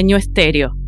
Sueño Estéreo.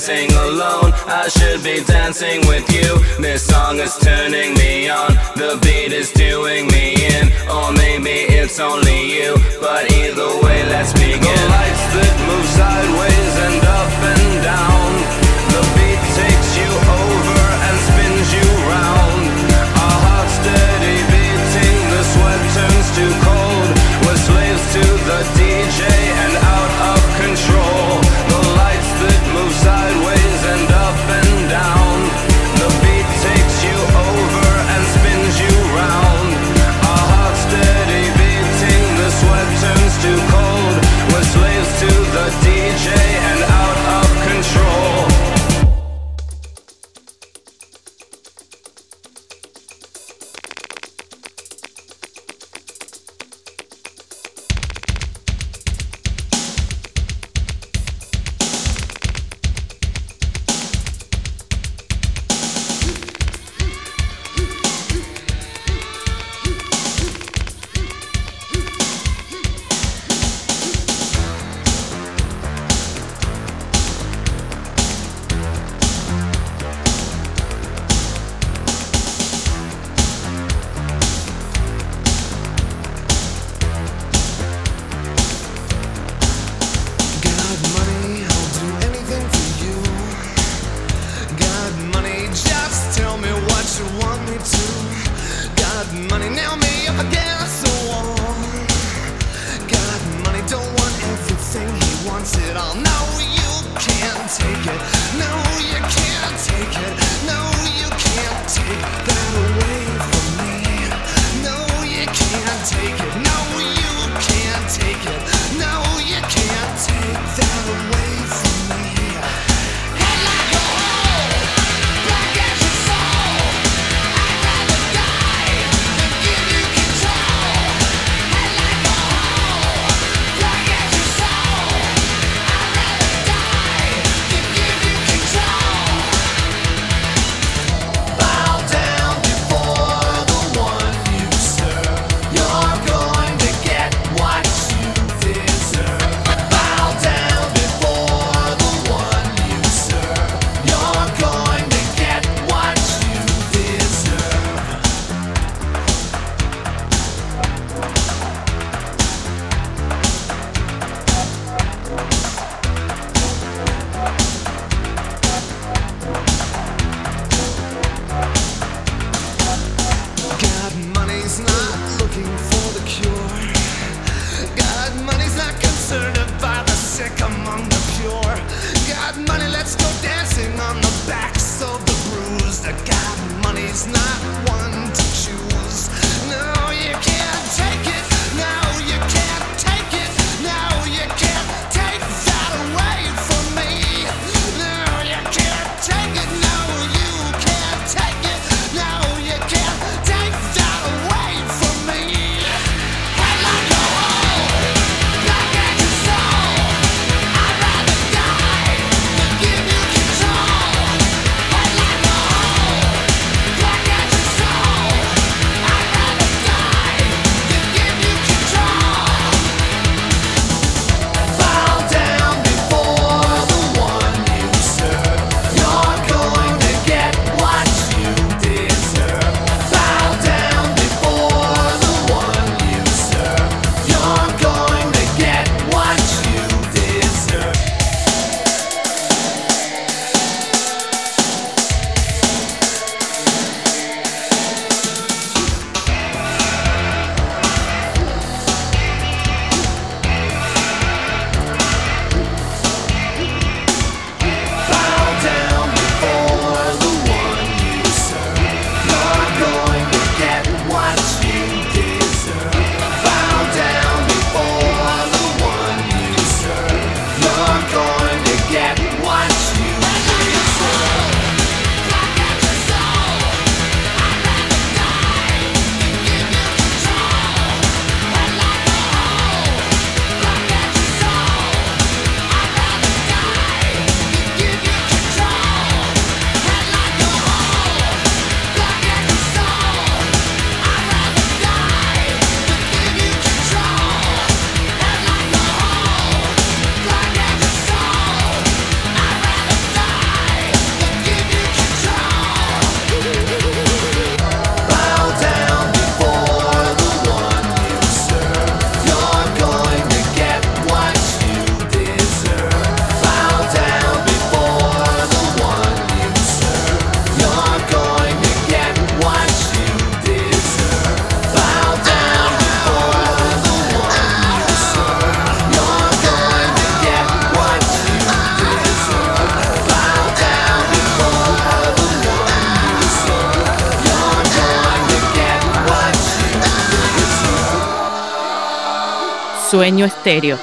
dancing alone. I should be dancing with you. This song is turning me on. The beat is doing me in. Or maybe it's only you. But either way, let's begin. The lights that move sideways and wants it all. No, you can't take it. Estéreo.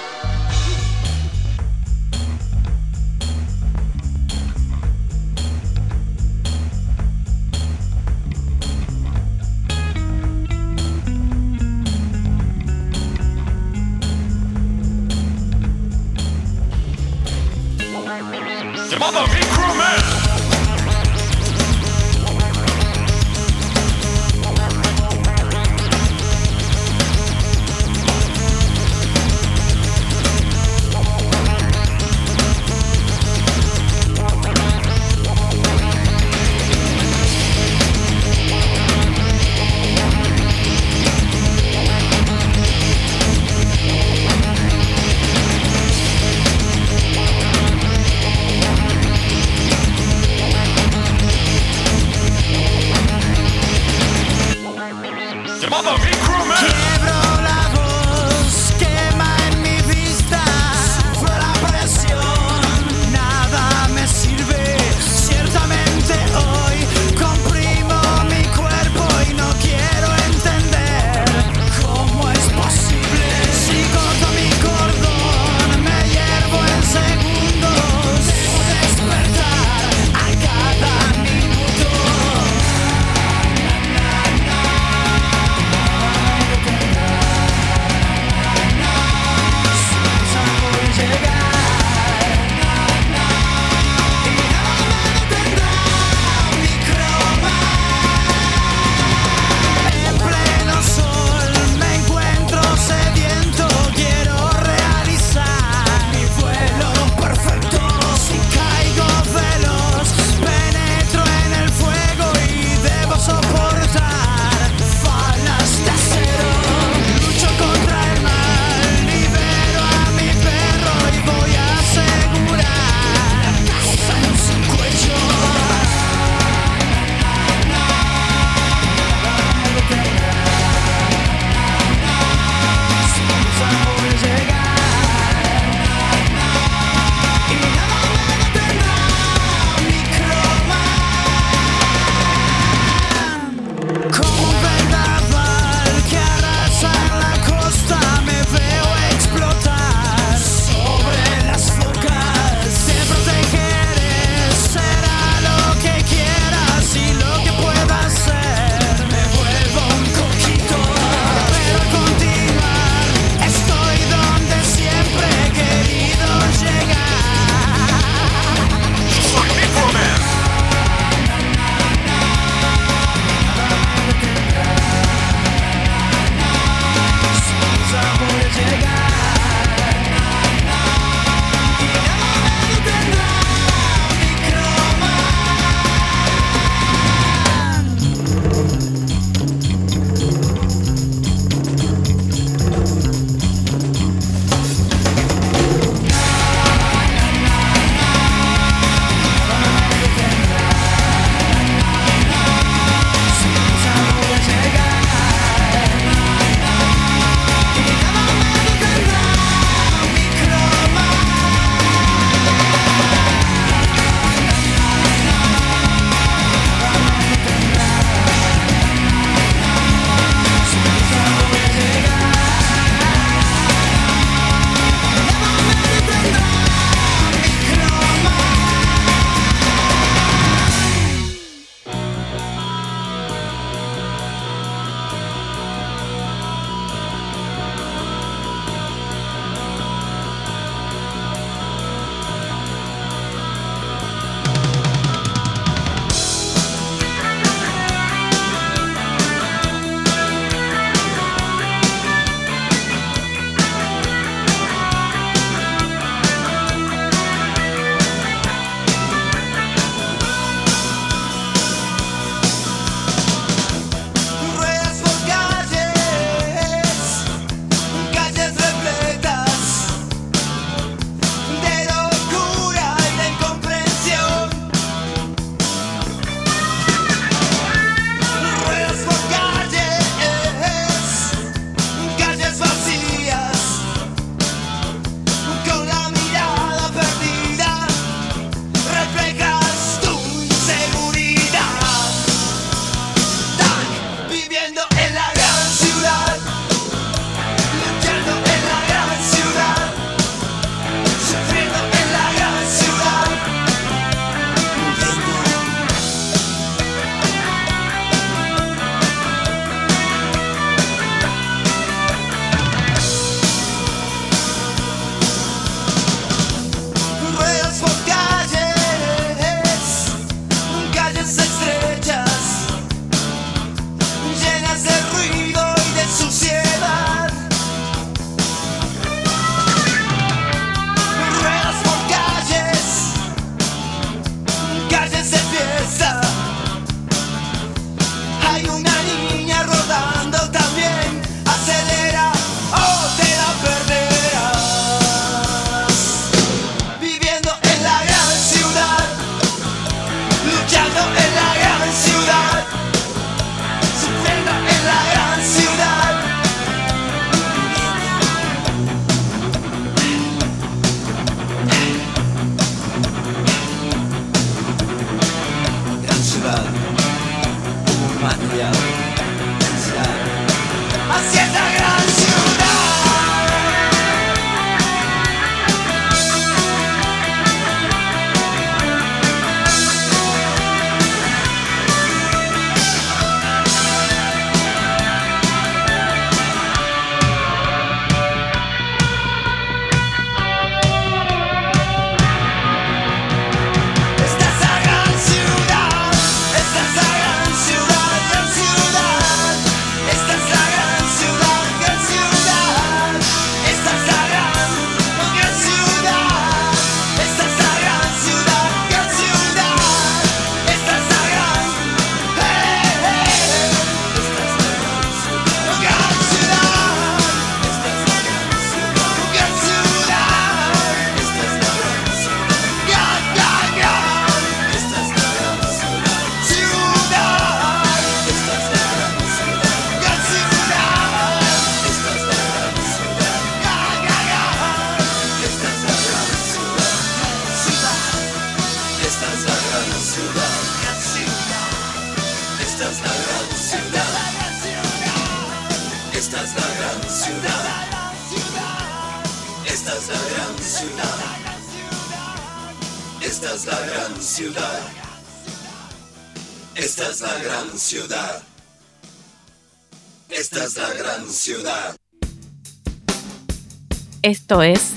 Esto es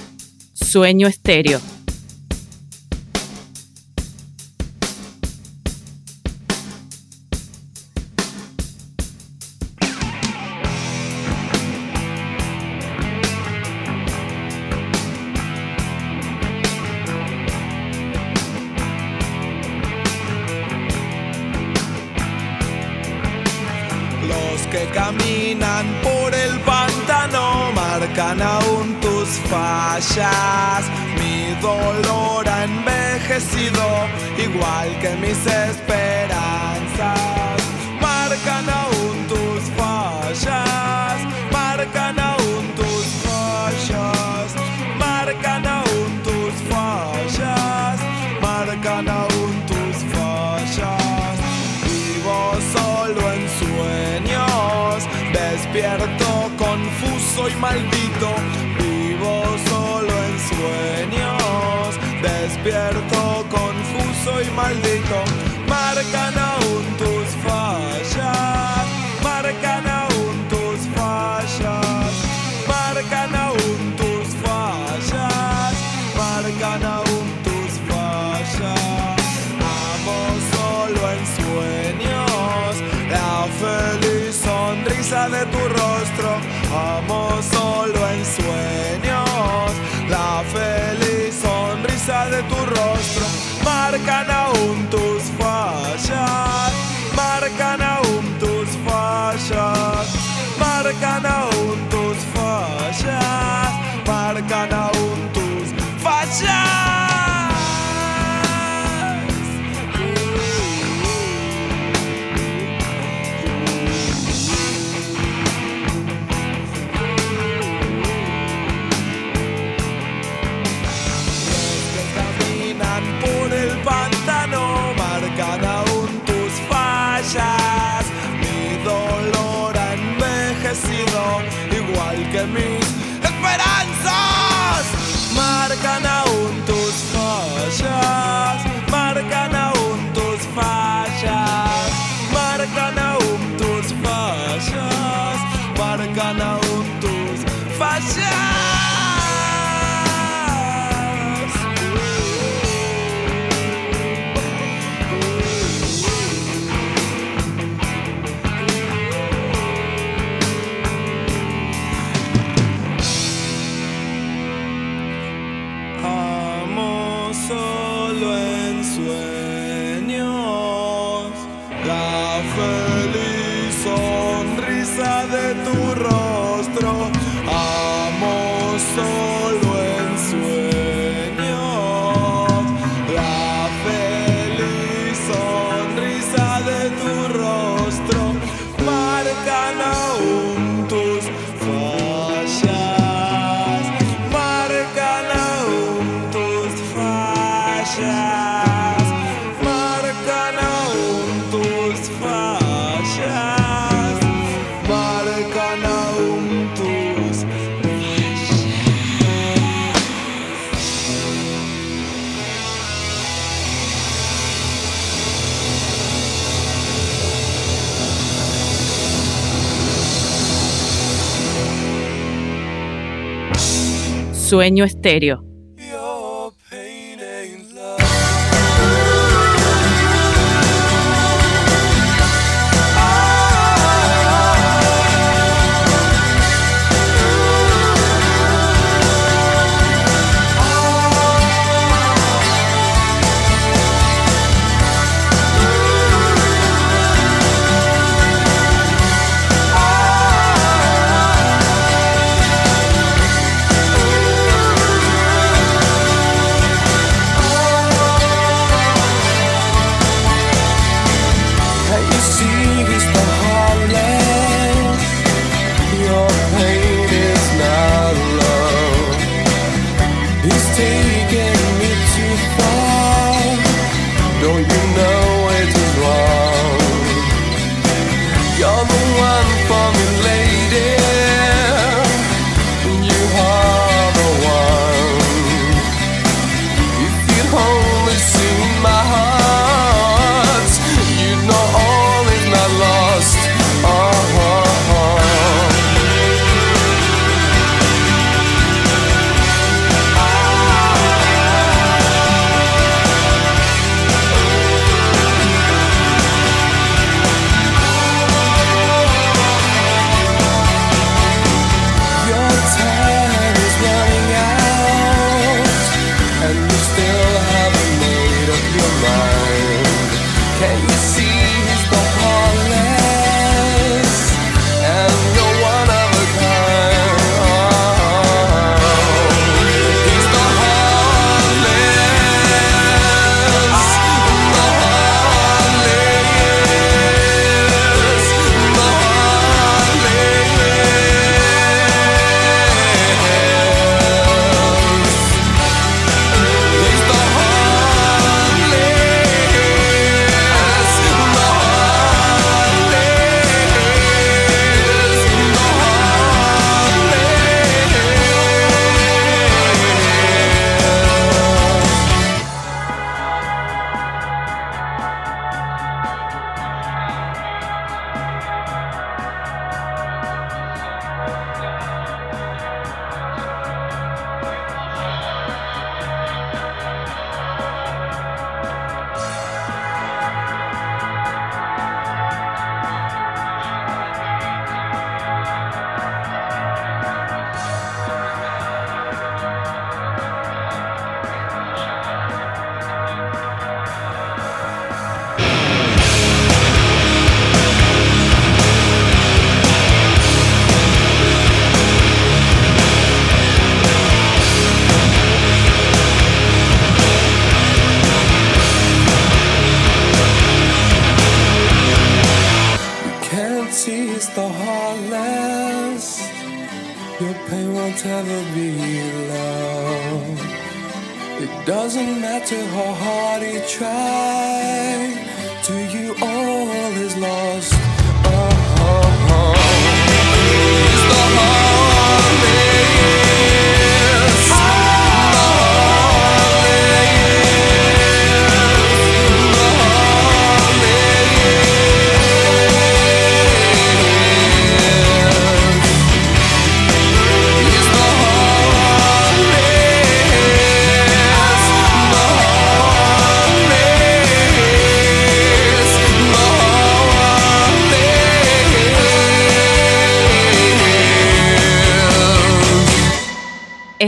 Sueño Estéreo. Los que caminan por el pantano marcan aún tus fallas. Mi dolor ha envejecido igual que mis esperanzas. Marcan aún tus fallas, marcan aún tus fallas, marcan aún tus fallas, marcan aún tus fallas. Vivo solo en sueños, despierto confuso y maldito despierto, confuso y maldito. Marcan Sueño estéreo. never be loved. It doesn't matter how hard you try, to you all is lost.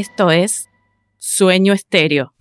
Esto es Sueño Estéreo.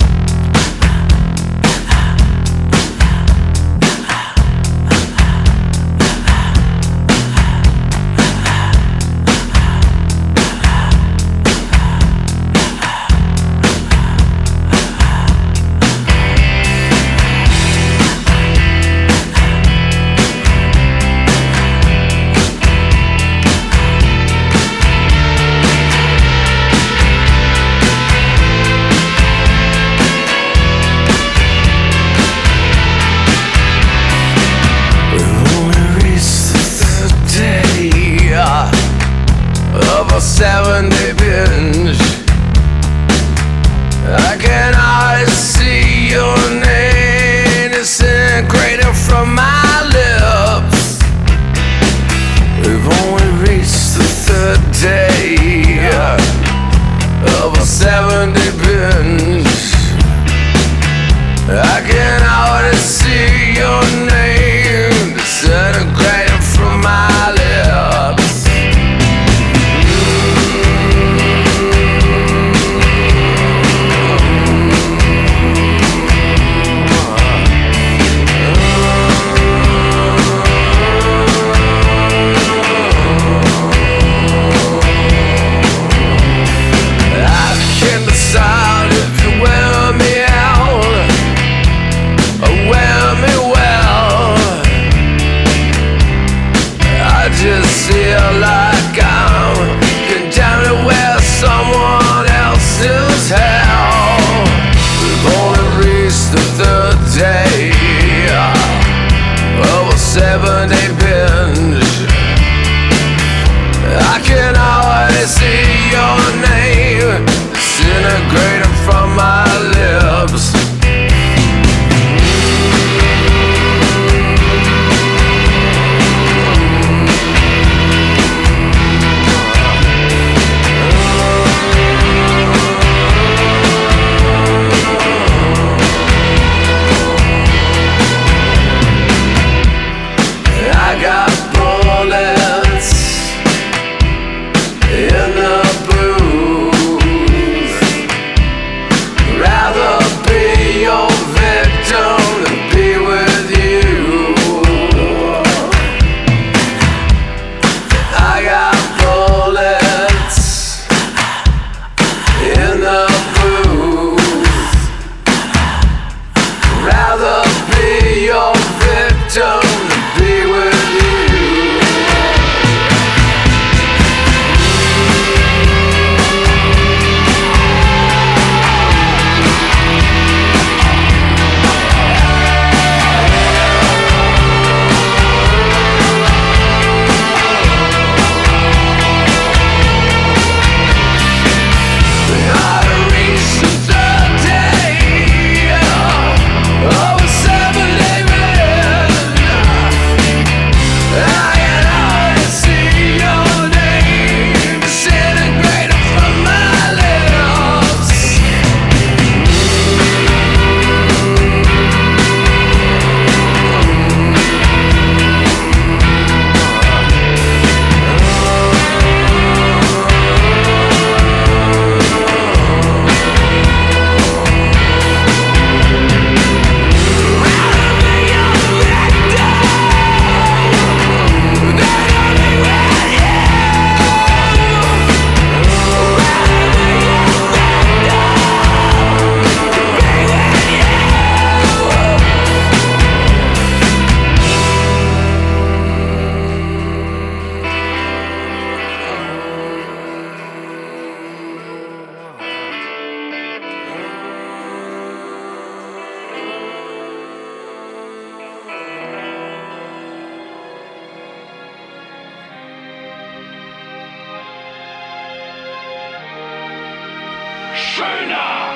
Schöner,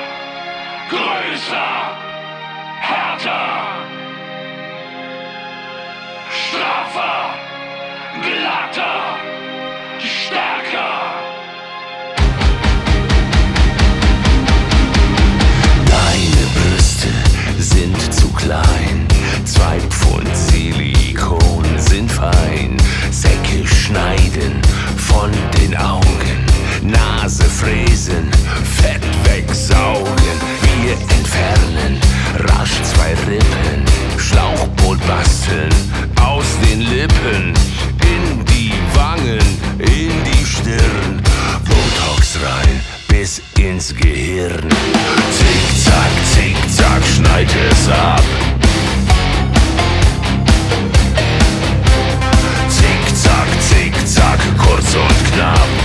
größer, härter, straffer, glatter, stärker. Deine Brüste sind zu klein, zwei Pfund Silikon sind fein. Säcke schneiden von den Augen, Nase fräsen, Fett wegsaugen. Wir entfernen rasch zwei Rippen, Schlauchboot basteln aus den Lippen in die Wangen, in die Stirn. Botox rein bis ins Gehirn. Zickzack, zickzack, schneid es ab. Zickzack, zickzack, kurz und knapp.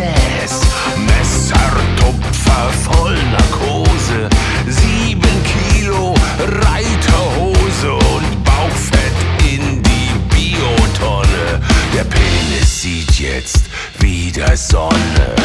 Gesäß. Messertupfer voll Narkose, sieben Kilo Reiterhose und Bauchfett in die Biotonne. Der Penis sieht jetzt wieder Sonne.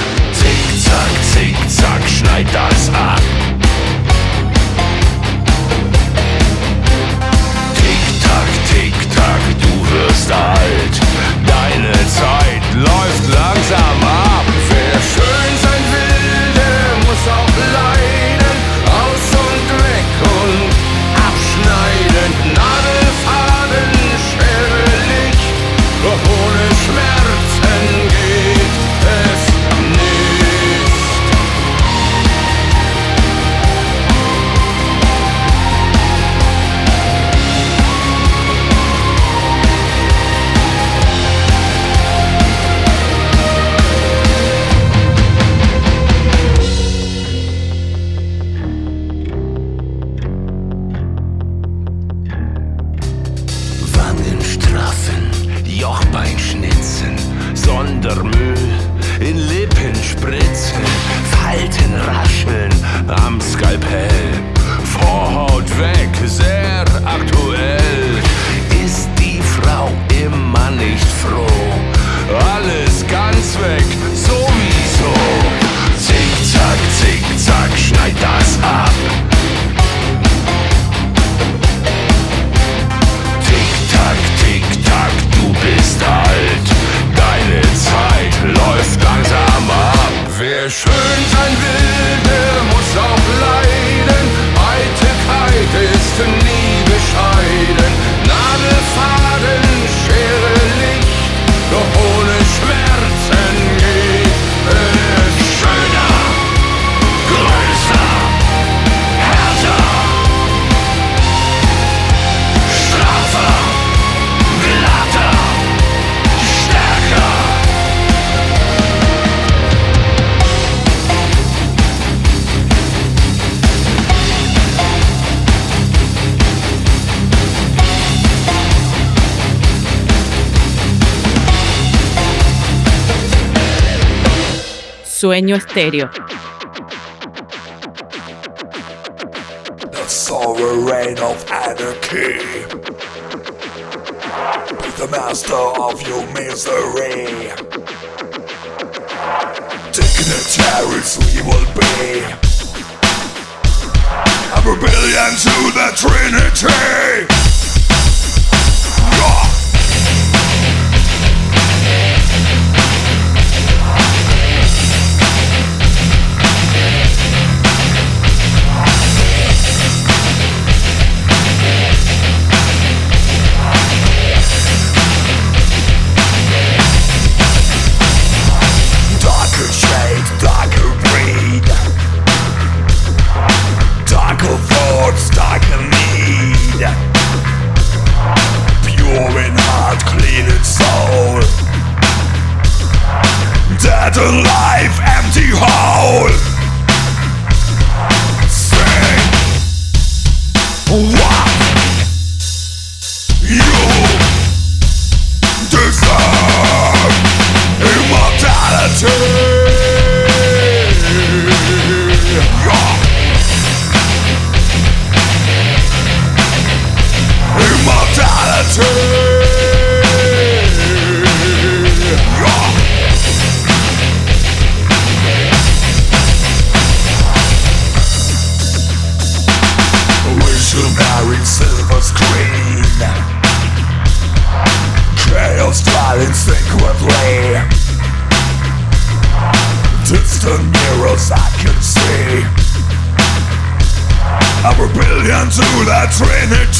Sueño estéreo. The sovereign of anarchy. Be the master of your misery. Dignitaries we will be. A rebellion to the Trinity. Into the trinity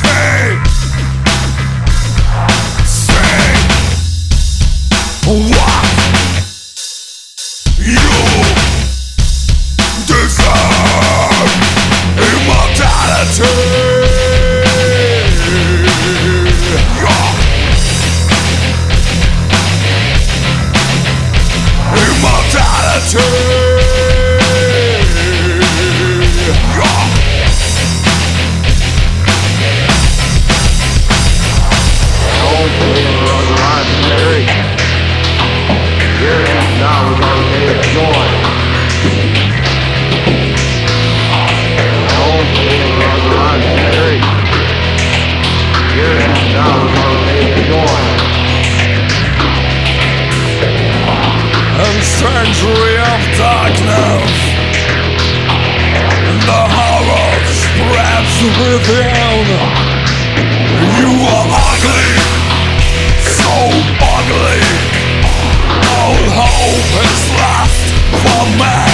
hope is lost for man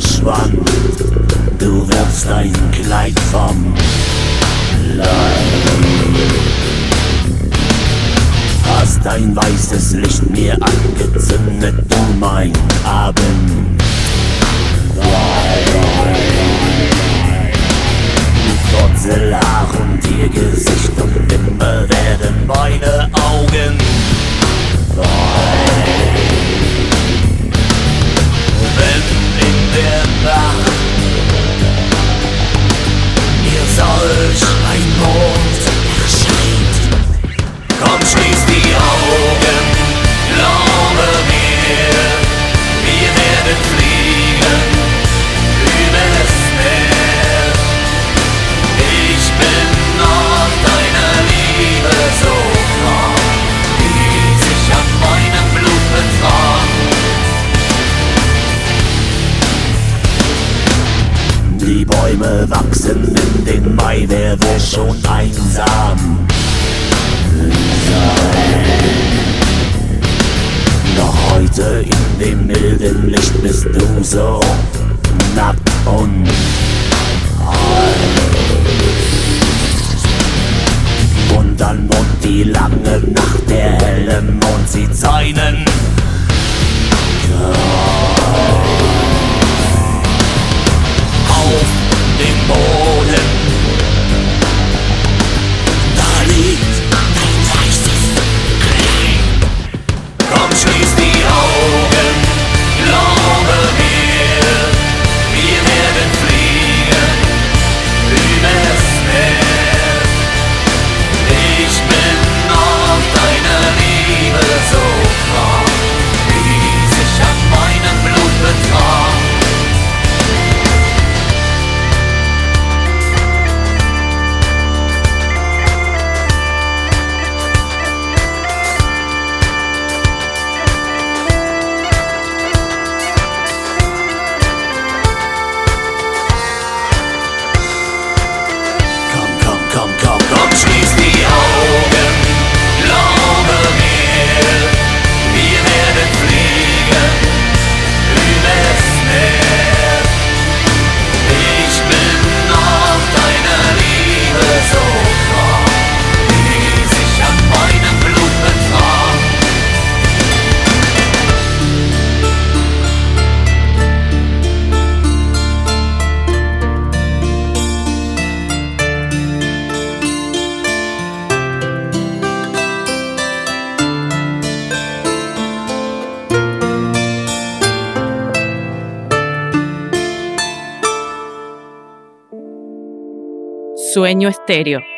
Verschwand, du wirfst dein Kleid vom Hast dein weißes Licht mir angezündet, du mein Abend. Wurzelhaar und ihr Gesicht und immer werden meine Augen. der Nacht mir solch ein Mond Wachsen in den Mai, wer will schon einsam sein? Doch heute in dem milden Licht bist du so nackt und dann und die lange Nacht, der helle Mond sieht seinen Estéreo.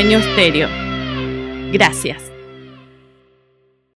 Sueño Stereo.